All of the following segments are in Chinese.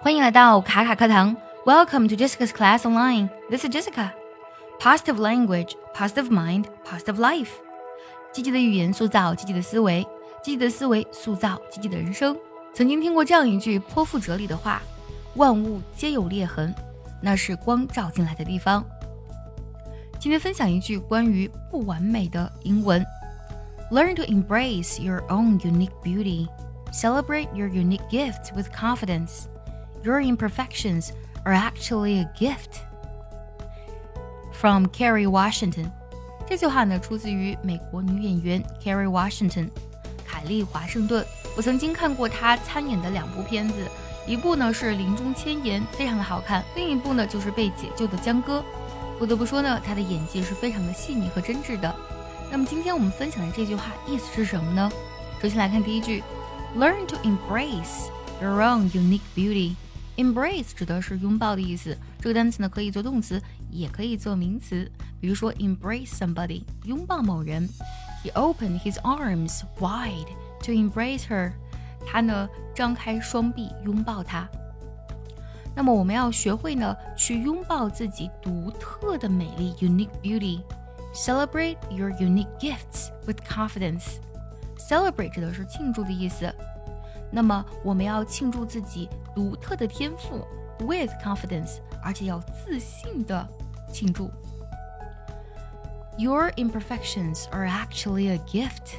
欢迎来到卡卡课堂，Welcome to Jessica's Class Online. This is Jessica. Positive language, positive mind, positive life. 积极的语言塑造积极的思维，积极的思维塑造积极的人生。曾经听过这样一句颇富哲理的话：万物皆有裂痕，那是光照进来的地方。今天分享一句关于不完美的英文：Learn to embrace your own unique beauty. Celebrate your unique gift with confidence. Your imperfections are actually a gift. From Kerry Washington，这句话呢出自于美国女演员 Kerry Washington，凯莉华盛顿。我曾经看过她参演的两部片子，一部呢是《临终千言》，非常的好看；另一部呢就是《被解救的江歌》。不得不说呢，她的演技是非常的细腻和真挚的。那么今天我们分享的这句话意思是什么呢？首先来看第一句 ，Learn to embrace your own unique beauty。Embrace 指的是拥抱的意思，这个单词呢可以做动词，也可以做名词。比如说，embrace somebody，拥抱某人。He opened his arms wide to embrace her。他呢张开双臂拥抱她。那么我们要学会呢去拥抱自己独特的美丽，unique beauty。Celebrate your unique gifts with confidence。 Celebrate 指的是庆祝的意思。那么我们要庆祝自己独特的天赋，with confidence，而且要自信的庆祝。Your imperfections are actually a gift.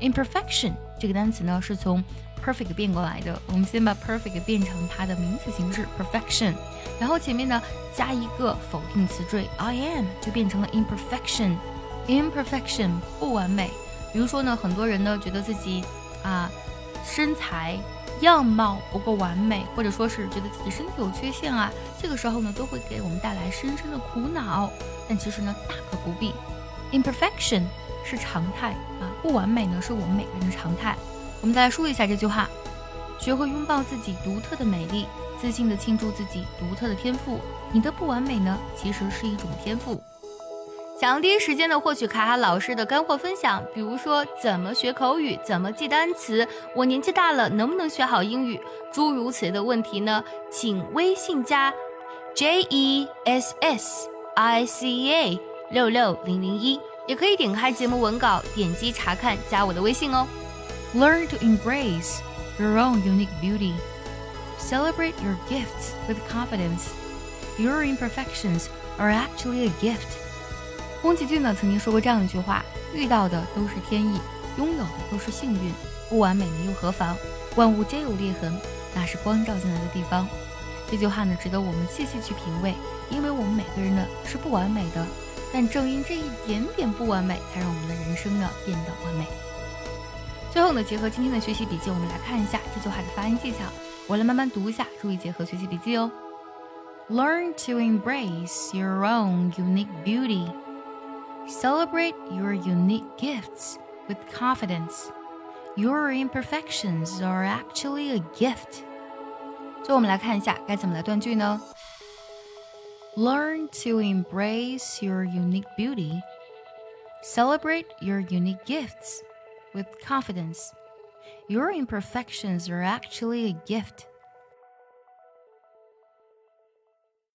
Imperfection 这个单词呢是从 perfect 变过来的。我们先把 perfect 变成它的名词形式 perfection，然后前面呢加一个否定词缀 I am，就变成了 imperfection。Imperfection 不完美。比如说呢，很多人呢觉得自己啊。身材样貌不够完美，或者说是觉得自己身体有缺陷啊，这个时候呢，都会给我们带来深深的苦恼。但其实呢，大可不必。Imperfection 是常态啊，不完美呢，是我们每个人的常态。我们再来说一下这句话：学会拥抱自己独特的美丽，自信的庆祝自己独特的天赋。你的不完美呢，其实是一种天赋。想要第一时间的获取卡卡老师的干货分享，比如说怎么学口语、怎么记单词，我年纪大了能不能学好英语，诸如此类的问题呢？请微信加 J E S S I C A 六六零零一，也可以点开节目文稿，点击查看，加我的微信哦。Learn to embrace your own unique beauty. Celebrate your gifts with confidence. Your imperfections are actually a gift. 宫崎骏呢曾经说过这样一句话：“遇到的都是天意，拥有的都是幸运，不完美的又何妨？万物皆有裂痕，那是光照进来的地方。”这句话呢值得我们细细去品味，因为我们每个人呢是不完美的，但正因这一点点不完美，才让我们的人生呢变得完美。最后呢，结合今天的学习笔记，我们来看一下这句话的发音技巧。我来慢慢读一下，注意结合学习笔记哦。Learn to embrace your own unique beauty. Celebrate your unique gifts with confidence. Your imperfections are actually a gift. 最后我们来看一下该怎么来断句呢？Learn to embrace your unique beauty. Celebrate your unique gifts with confidence. Your imperfections are actually a gift.